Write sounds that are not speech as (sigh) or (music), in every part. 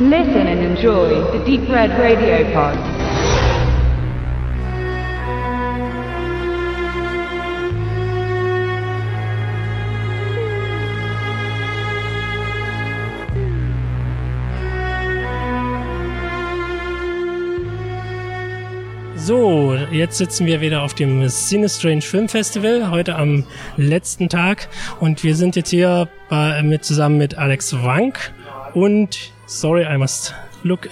Listen and enjoy the Deep Red Radio Pod. So, jetzt sitzen wir wieder auf dem Cinestrange Film Festival, heute am letzten Tag. Und wir sind jetzt hier bei, mit, zusammen mit Alex Wank und, sorry, I must look.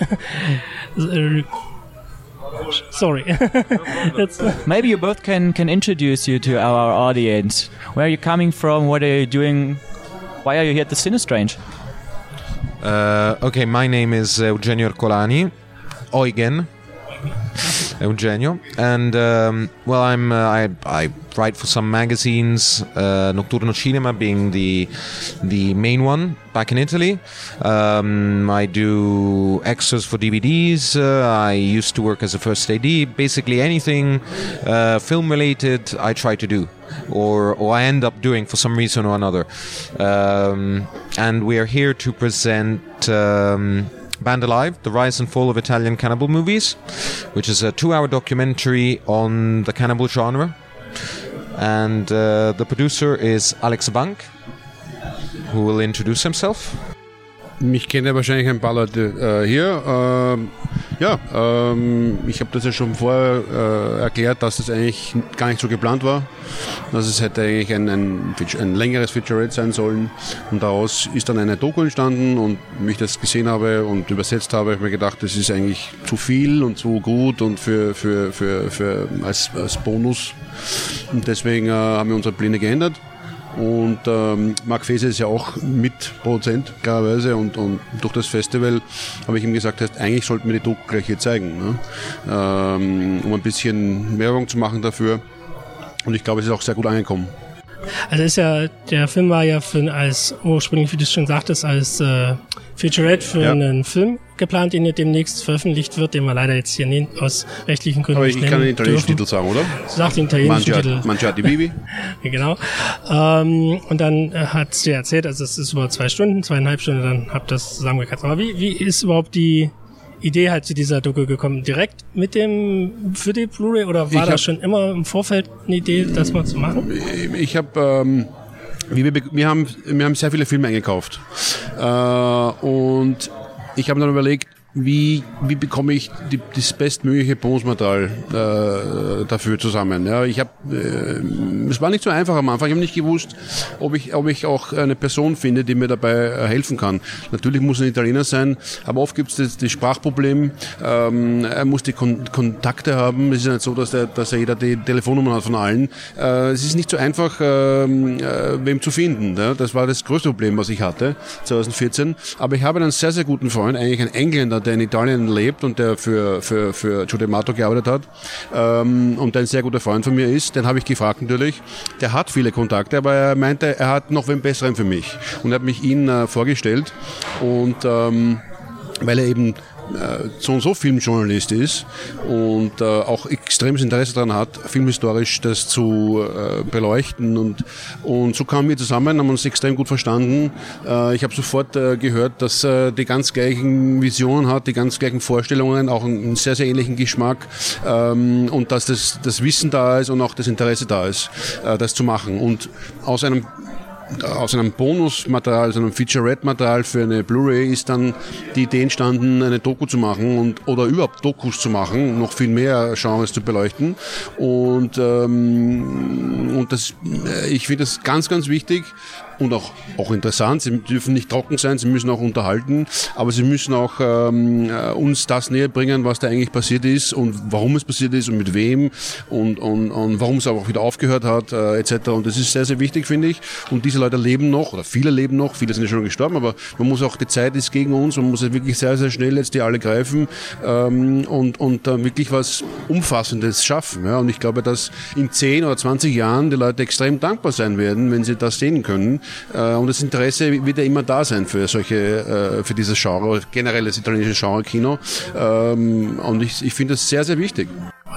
sorry. (laughs) Maybe you both can, can introduce you to our audience. Where are you coming from? What are you doing? Why are you here at the Cinestrange? Uh, okay, my name is Eugenio Ercolani. Eugen. Eugenio, and um, well, I'm uh, I, I write for some magazines, uh, Nocturno Cinema being the the main one back in Italy. Um, I do extras for DVDs. Uh, I used to work as a first AD. Basically, anything uh, film related, I try to do. Or, or I end up doing for some reason or another. Um, and we are here to present um, Band Alive, The Rise and Fall of Italian Cannibal Movies, which is a two hour documentary on the cannibal genre. And uh, the producer is Alex Bank, who will introduce himself. Mich kennen wahrscheinlich ein paar Leute äh, hier. Ähm, ja, ähm, ich habe das ja schon vorher äh, erklärt, dass das eigentlich gar nicht so geplant war. Dass es hätte eigentlich ein, ein, ein längeres Featurette sein sollen. Und daraus ist dann eine Doku entstanden und wie ich das gesehen habe und übersetzt habe, habe ich mir gedacht, das ist eigentlich zu viel und zu gut und für, für, für, für als, als Bonus. Und deswegen äh, haben wir unsere Pläne geändert. Und ähm, Marc Fese ist ja auch Mitproduzent, klarerweise. Und, und durch das Festival habe ich ihm gesagt, heißt, eigentlich sollten wir die Doku gleich hier zeigen, ne? ähm, um ein bisschen Werbung zu machen dafür. Und ich glaube, es ist auch sehr gut angekommen. Also ist ja, der Film war ja für, als ursprünglich, wie du schon sagtest, als äh, Featurette für ja. einen Film geplant, den demnächst veröffentlicht wird, den wir leider jetzt hier nicht aus rechtlichen Gründen Aber ich kann den italienischen Titel sagen, oder? Sagt den italienischen Mangiati, Titel. Mangiati Bibi. (laughs) genau. Ähm, und dann hat sie erzählt, also es ist über zwei Stunden, zweieinhalb Stunden, dann habt das zusammengekratzt. Aber wie, wie ist überhaupt die Idee halt zu dieser Doku gekommen? Direkt mit dem für die Blu-ray oder war das schon immer im Vorfeld eine Idee, das mal zu machen? Ich habe ähm, wir, wir, haben, wir haben sehr viele Filme eingekauft. Äh, und ich habe dann überlegt, wie, wie bekomme ich die, das bestmögliche Bonusmaterial äh, dafür zusammen. Ja, ich habe, äh, es war nicht so einfach am Anfang. Ich habe nicht gewusst, ob ich, ob ich auch eine Person finde, die mir dabei äh, helfen kann. Natürlich muss ein Italiener sein, aber oft gibt es das, das Sprachproblem. Ähm, er muss die Kon Kontakte haben. Es ist nicht so, dass, der, dass er jeder die Telefonnummer hat von allen. Äh, es ist nicht so einfach, ähm, äh, wem zu finden. Ja? Das war das größte Problem, was ich hatte 2014. Aber ich habe einen sehr, sehr guten Freund, eigentlich ein Engländer, der in Italien lebt und der für, für, für Giuseppe Mato gearbeitet hat ähm, und ein sehr guter Freund von mir ist, den habe ich gefragt natürlich. Der hat viele Kontakte, aber er meinte, er hat noch einen besseren für mich und hat mich ihn äh, vorgestellt und ähm, weil er eben so und so Filmjournalist ist und äh, auch extremes Interesse daran hat, filmhistorisch das zu äh, beleuchten. Und, und so kamen wir zusammen, haben uns extrem gut verstanden. Äh, ich habe sofort äh, gehört, dass er die ganz gleichen Visionen hat, die ganz gleichen Vorstellungen, auch einen sehr, sehr ähnlichen Geschmack ähm, und dass das, das Wissen da ist und auch das Interesse da ist, äh, das zu machen. Und aus einem aus einem Bonusmaterial, aus einem Featurette-Material für eine Blu-ray ist dann die Idee entstanden, eine Doku zu machen und oder überhaupt Dokus zu machen, noch viel mehr Genres zu beleuchten. Und, ähm, und das, äh, ich finde das ganz, ganz wichtig, und auch, auch interessant. Sie dürfen nicht trocken sein, sie müssen auch unterhalten, aber sie müssen auch ähm, äh, uns das näher bringen, was da eigentlich passiert ist und warum es passiert ist und mit wem und, und, und warum es aber auch wieder aufgehört hat, äh, etc. Und das ist sehr, sehr wichtig, finde ich. Und diese Leute leben noch, oder viele leben noch, viele sind ja schon gestorben, aber man muss auch, die Zeit ist gegen uns, man muss ja wirklich sehr, sehr schnell jetzt die alle greifen ähm, und, und äh, wirklich was Umfassendes schaffen. Ja? Und ich glaube, dass in 10 oder 20 Jahren die Leute extrem dankbar sein werden, wenn sie das sehen können und das Interesse wird ja immer da sein für solche, äh, für dieses Genre, generell das italienische Genre-Kino. Ähm, und ich, ich finde das sehr, sehr wichtig.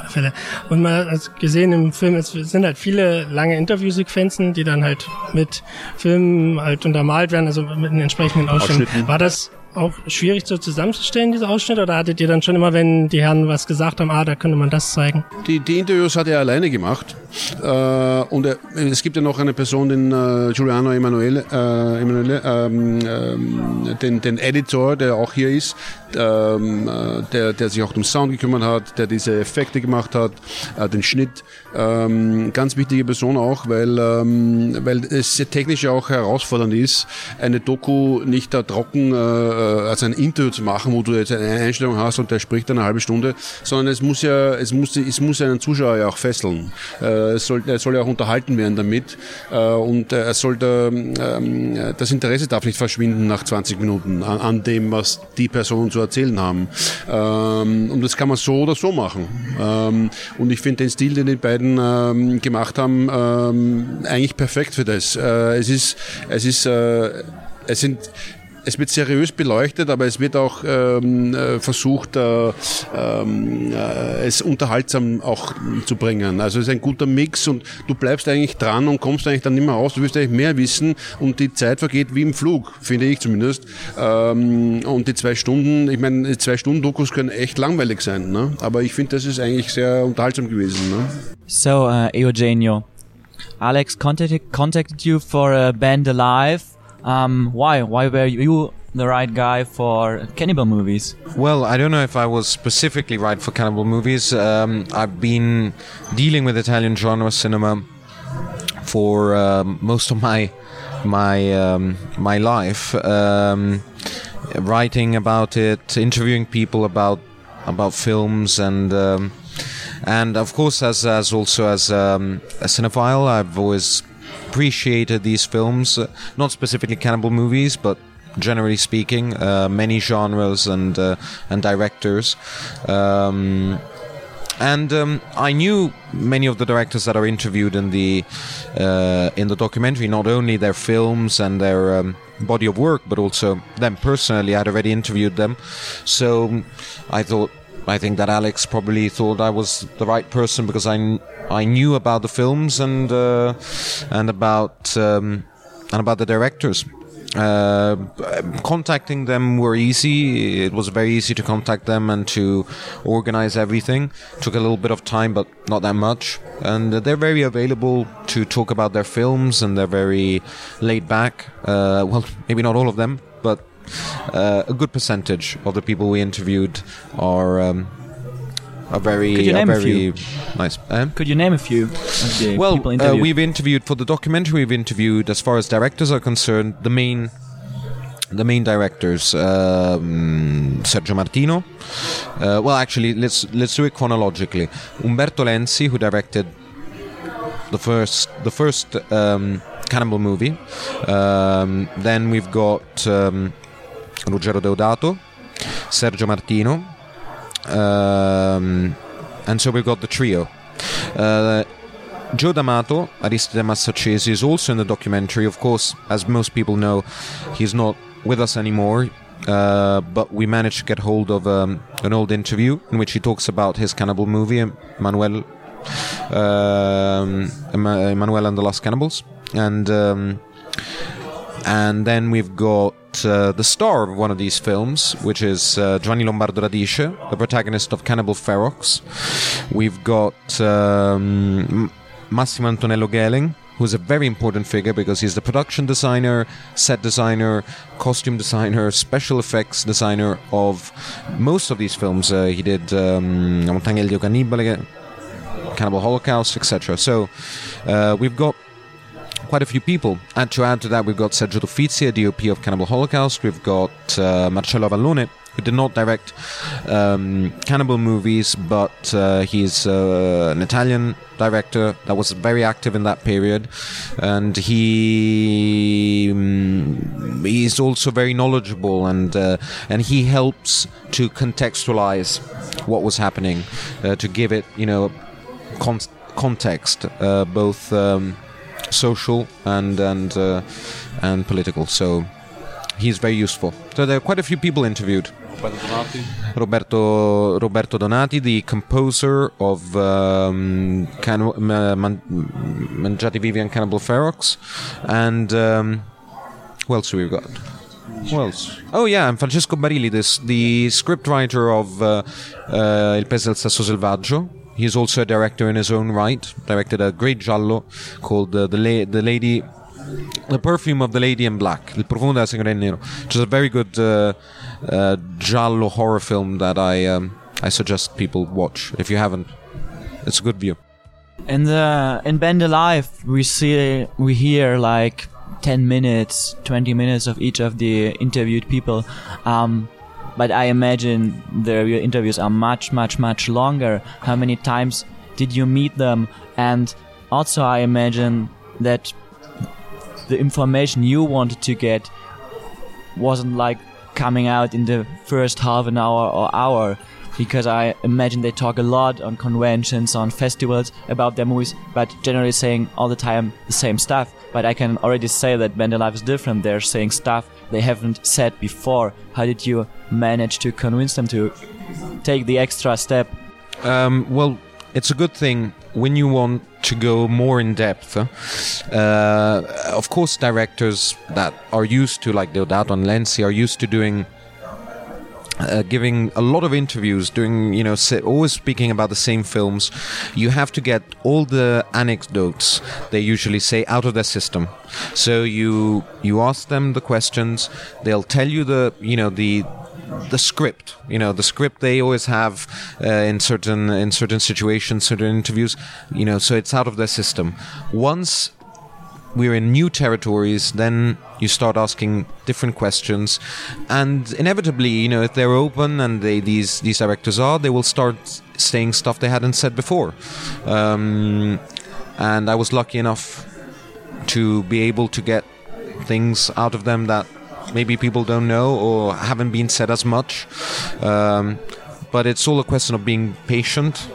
Fälle. Und man hat gesehen im Film, es sind halt viele lange Interviewsequenzen, die dann halt mit Filmen halt untermalt werden, also mit den entsprechenden Ausschnitten. War das auch schwierig so zusammenzustellen, diese Ausschnitte? Oder hattet ihr dann schon immer, wenn die Herren was gesagt haben, ah, da könnte man das zeigen? Die, die Interviews hat er alleine gemacht. Äh, und er, es gibt ja noch eine Person, den äh, Giuliano Emanuele, äh, Emanuele ähm, ähm, den, den Editor, der auch hier ist, ähm, äh, der, der sich auch um Sound gekümmert hat, der diese Effekte gemacht hat, äh, den Schnitt. Ähm, ganz wichtige Person auch, weil, ähm, weil es technisch auch herausfordernd ist, eine Doku nicht da trocken äh, als ein Interview zu machen, wo du jetzt eine Einstellung hast und der spricht eine halbe Stunde, sondern es muss ja, es muss, es muss einen Zuschauer ja auch fesseln. Äh, es soll, er soll ja auch unterhalten werden damit äh, und er sollte, ähm, das Interesse darf nicht verschwinden nach 20 Minuten an, an dem, was die Person zu erzählen haben. Ähm, und das kann man so oder so machen. Ähm, und ich finde den Stil, den die beiden gemacht haben, eigentlich perfekt für das. Äh, es ist, es ist, äh, es sind es wird seriös beleuchtet, aber es wird auch ähm, äh, versucht, äh, ähm, äh, es unterhaltsam auch zu bringen. Also es ist ein guter Mix und du bleibst eigentlich dran und kommst eigentlich dann nicht mehr raus. Du wirst eigentlich mehr wissen und die Zeit vergeht wie im Flug, finde ich zumindest. Ähm, und die zwei Stunden, ich meine, zwei Stunden Dokus können echt langweilig sein, ne? aber ich finde, das ist eigentlich sehr unterhaltsam gewesen. Ne? So, uh, Eugenio, Alex contacted, contacted you for a band alive. Um, why? Why were you the right guy for cannibal movies? Well, I don't know if I was specifically right for cannibal movies. Um, I've been dealing with Italian genre cinema for um, most of my my um, my life, um, writing about it, interviewing people about about films, and um, and of course, as as also as um, a cinephile, I've always appreciated these films, uh, not specifically cannibal movies, but generally speaking, uh, many genres and uh, and directors. Um, and um, I knew many of the directors that are interviewed in the uh, in the documentary, not only their films and their um, body of work, but also them personally. I'd already interviewed them, so I thought I think that Alex probably thought I was the right person because I, I knew about the films and uh, and about um, and about the directors. Uh, contacting them were easy. It was very easy to contact them and to organize everything. Took a little bit of time, but not that much. And they're very available to talk about their films, and they're very laid back. Uh, well, maybe not all of them, but uh, a good percentage of the people we interviewed are um, are very Could you name a very few? nice. Um, Could you name a few of the well, people uh, we've interviewed for the documentary. We've interviewed, as far as directors are concerned, the main the main directors um, Sergio Martino. Uh, well, actually, let's let's do it chronologically. Umberto Lenzi, who directed the first the first um, cannibal movie. Um, then we've got um, Ruggero Deodato, Sergio Martino, um, and so we've got the trio. Uh, Joe D'Amato, Aristide Massacesi, is also in the documentary. Of course, as most people know, he's not with us anymore. Uh, but we managed to get hold of um, an old interview in which he talks about his cannibal movie, Manuel, um, Emmanuel and the Lost Cannibals, and um, and then we've got uh, the star of one of these films, which is uh, Lombardo Radice, the protagonist of Cannibal Ferox. We've got um, Massimo Antonello Gelling, who's a very important figure because he's the production designer, set designer, costume designer, special effects designer of most of these films. Uh, he did um, Cannibale, Cannibal Holocaust, etc. So uh, we've got quite a few people. And to add to that, we've got Sergio Uffizi, DOP of Cannibal Holocaust. We've got uh, Marcello Avallone, who did not direct um, cannibal movies, but uh, he's uh, an Italian director that was very active in that period, and he mm, he's also very knowledgeable and uh, and he helps to contextualize what was happening, uh, to give it you know con- context, uh, both. Um, social and and uh, and political. So he's very useful. So there are quite a few people interviewed. Roberto Roberto Donati, the composer of um, Can- Ma- Man- Mangiati Vivi and Cannibal Ferox, and um, who else have we got? Who else? Oh yeah, I'm Francesco Barilli, this the scriptwriter of uh, uh, Il Pes del Sasso Selvaggio. He's also a director in his own right. Directed a great giallo called uh, the La- the Lady, the Perfume of the Lady in Black, Il Profumo della Signora in Nero, which is a very good uh, uh, giallo horror film that I um, I suggest people watch if you haven't. It's a good view. In the in Band Alive, we see we hear like ten minutes, twenty minutes of each of the interviewed people. Um, but I imagine the interviews are much, much, much longer. How many times did you meet them? And also, I imagine that the information you wanted to get wasn't like coming out in the first half an hour or hour because I imagine they talk a lot on conventions, on festivals about their movies, but generally saying all the time the same stuff. But I can already say that Band Alive is different. They're saying stuff they haven't said before. How did you manage to convince them to take the extra step? Um, well, it's a good thing when you want to go more in depth. Uh, of course, directors that are used to, like Deodato and Lenzi, are used to doing. Uh, giving a lot of interviews, doing you know, always speaking about the same films, you have to get all the anecdotes they usually say out of their system. So you you ask them the questions, they'll tell you the you know the the script. You know the script they always have uh, in certain in certain situations certain interviews. You know so it's out of their system. Once we're in new territories then you start asking different questions and inevitably you know if they're open and they these these directors are they will start saying stuff they hadn't said before um, and i was lucky enough to be able to get things out of them that maybe people don't know or haven't been said as much. Um, but it's all a question of being patient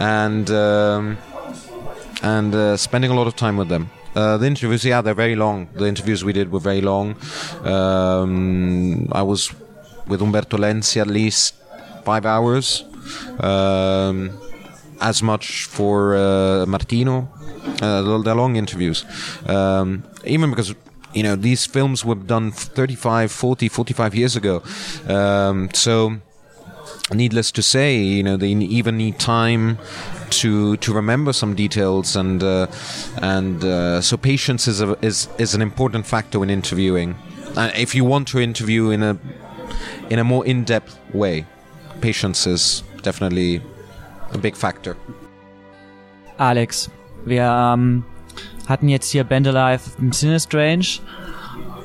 and um, and uh, spending a lot of time with them. Uh, the interviews, yeah, they're very long. The interviews we did were very long. Um, I was with Umberto Lenzi at least five hours. Um, as much for uh, Martino. Uh, long interviews. Um, even because you know these films were done 35 40 45 years ago um, so needless to say you know they even need time to to remember some details and uh, and uh, so patience is a, is is an important factor when interviewing uh, if you want to interview in a in a more in-depth way patience is definitely a big factor Alex, wir ähm, hatten jetzt hier Band Alive im Cinestrange.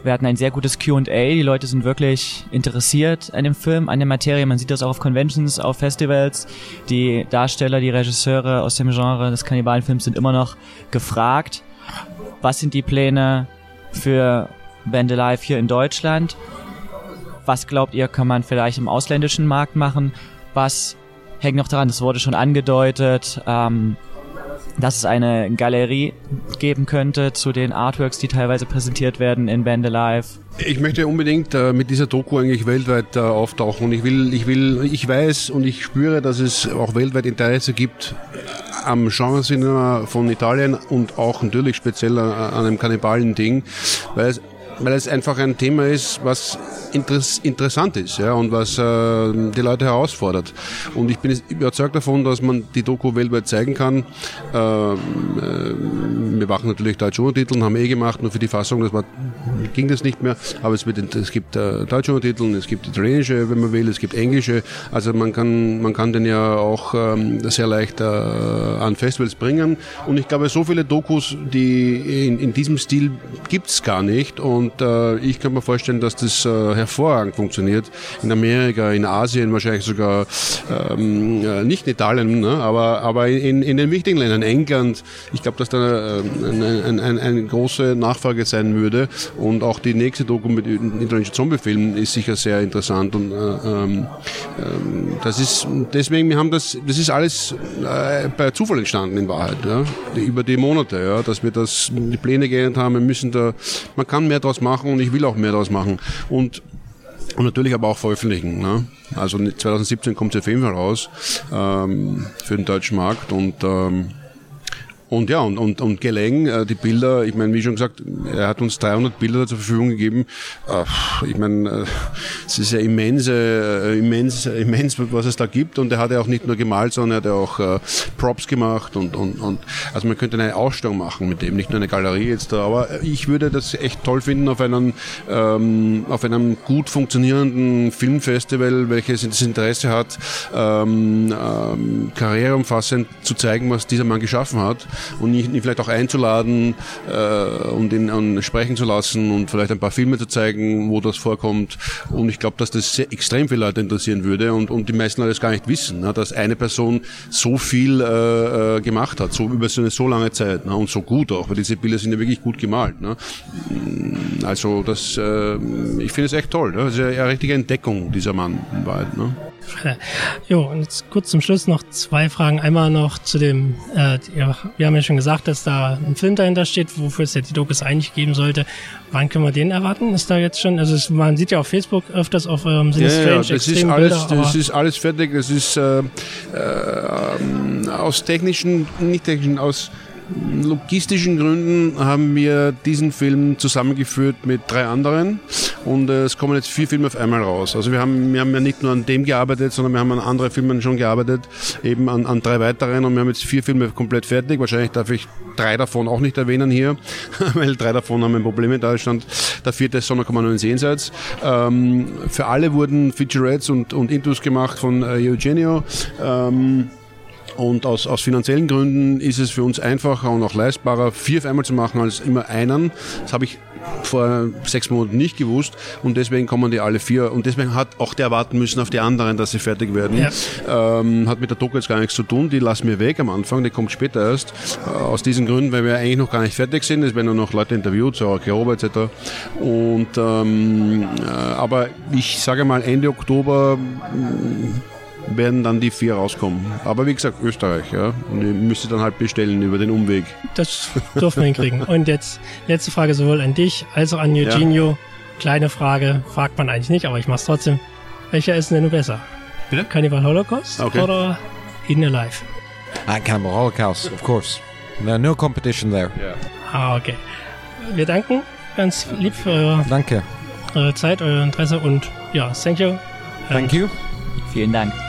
Wir hatten ein sehr gutes Q&A. Die Leute sind wirklich interessiert an dem Film, an der Materie. Man sieht das auch auf Conventions, auf Festivals. Die Darsteller, die Regisseure aus dem Genre des Kannibalenfilms sind immer noch gefragt. Was sind die Pläne für Band Alive hier in Deutschland? Was glaubt ihr, kann man vielleicht im ausländischen Markt machen? Was hängt noch daran? Das wurde schon angedeutet. Ähm, dass es eine Galerie geben könnte zu den Artworks, die teilweise präsentiert werden in Band Alive. Ich möchte unbedingt äh, mit dieser Doku eigentlich weltweit äh, auftauchen und ich will, ich will, ich weiß und ich spüre, dass es auch weltweit Interesse gibt äh, am Genrecinema von Italien und auch natürlich speziell an, an einem Kannibalen-Ding, weil es weil es einfach ein Thema ist, was interess interessant ist ja, und was äh, die Leute herausfordert. Und ich bin überzeugt davon, dass man die Doku weltweit zeigen kann. Ähm, äh, wir machen natürlich deutsche Untertitel, haben eh gemacht, nur für die Fassung das war, ging das nicht mehr. Aber es, wird, es gibt äh, deutsche Untertitel, es gibt italienische, wenn man will, es gibt englische. Also man kann, man kann den ja auch ähm, sehr leicht äh, an Festivals bringen. Und ich glaube, so viele Dokus, die in, in diesem Stil gibt's gar nicht. Und und äh, ich kann mir vorstellen, dass das äh, hervorragend funktioniert. In Amerika, in Asien, wahrscheinlich sogar ähm, äh, nicht in Italien, ne? aber, aber in, in den wichtigen Ländern, England. Ich glaube, dass da eine, eine, eine, eine große Nachfrage sein würde. Und auch die nächste Doku mit italienischen Zombie-Filmen ist sicher sehr interessant. Und äh, ähm, ähm, das ist deswegen, wir haben das, das ist alles äh, bei Zufall entstanden in Wahrheit, ja? Über die Monate, ja? dass wir das die Pläne geändert haben. Wir müssen da, man kann mehr daraus machen und ich will auch mehr daraus machen. Und und natürlich aber auch veröffentlichen. Ne? Also 2017 kommt es auf jeden Fall raus ähm, für den deutschen Markt und ähm, Und ja, und, und, und Geleng, äh, die Bilder, ich meine, wie schon gesagt, er hat uns 300 Bilder zur Verfügung gegeben. Äh, ich meine, äh, es ist ja immense, immens, immens, was es da gibt. Und er hat ja auch nicht nur gemalt, sondern er hat ja auch Props gemacht und, und, und also man könnte eine Ausstellung machen mit dem, nicht nur eine Galerie jetzt da. Aber ich würde das echt toll finden auf einem, ähm, auf einem gut funktionierenden Filmfestival, welches das Interesse hat, ähm, ähm, karriereumfassend zu zeigen, was dieser Mann geschaffen hat und ihn, ihn vielleicht auch einzuladen äh, und ihn an sprechen zu lassen und vielleicht ein paar Filme zu zeigen, wo das vorkommt. Und ich glaube, dass das sehr, extrem viele Leute interessieren würde und, und die meisten Leute das gar nicht wissen, ne, dass eine Person so viel äh, äh, gemacht hat, so über so eine so lange Zeit ne, und so gut auch, weil diese Bilder sind ja wirklich gut gemalt. Ne. Also das, äh, ich finde es echt toll. Ne? Das ist ja eine richtige Entdeckung dieser Mann in Wahrheit. Ne. (laughs) Jo, und jetzt kurz zum Schluss noch zwei Fragen. Einmal noch zu dem, äh, ja, wir haben ja schon gesagt, dass da ein Film dahinter steht, wofür es ja die Dokus eigentlich geben sollte. Wann können wir den erwarten? Ist da jetzt schon, also es, man sieht ja auf Facebook öfters auf eurem Sinne Ja, ja, Strange das ist alles, Bilder, das ist alles fertig. Das ist äh, äh, aus technischen, nicht technischen, aus logistischen Gründen haben wir diesen Film zusammengeführt mit drei anderen und äh, es kommen jetzt vier Filme auf einmal raus. Also wir haben, wir haben ja nicht nur an dem gearbeitet, sondern wir haben an anderen Filmen schon gearbeitet, eben an, an drei weiteren und wir haben jetzt vier Filme komplett fertig. Wahrscheinlich darf ich drei davon auch nicht erwähnen hier, (laughs) weil drei davon haben ein Problem in Deutschland. Der vierte ist Sonderkommando Jenseits. Ähm, für alle wurden Featurettes und, und Intus gemacht von äh, Eugenio. Ähm, und aus, aus finanziellen Gründen ist es für uns einfacher und auch leistbarer, vier auf einmal zu machen als immer einen. Das habe ich vor sechs Monaten nicht gewusst und deswegen kommen die alle vier und deswegen hat auch der warten müssen auf die anderen, dass sie fertig werden. Ja. Ähm, hat mit der Doku jetzt gar nichts zu tun, die lassen wir weg am Anfang, die kommt später erst. Äh, aus diesen Gründen, weil wir eigentlich noch gar nicht fertig sind, es werden nur noch Leute interviewt, so Gerober etc. Und ähm, äh, aber ich sage mal Ende Oktober werden dann die vier rauskommen. Aber wie gesagt, Österreich, ja. Und ihr müsst ihr dann halt bestellen über den Umweg. das dürfen wir hinkriegen. (laughs) Und jetzt letzte Frage sowohl an dich als auch an Eugenio. Kleine Frage, fragt man eigentlich nicht, aber ich mach's trotzdem. Welcher ist denn besser? Bitte? Cannibal Holocaust Okay. oder In Alive? Ah, Cannibal Holocaust, of course. No, no competition there. Ah, okay. Wir danken ganz lieb für eure, Danke. eure Zeit, euer Interesse und ja, thank you. Thank you. Vielen Dank.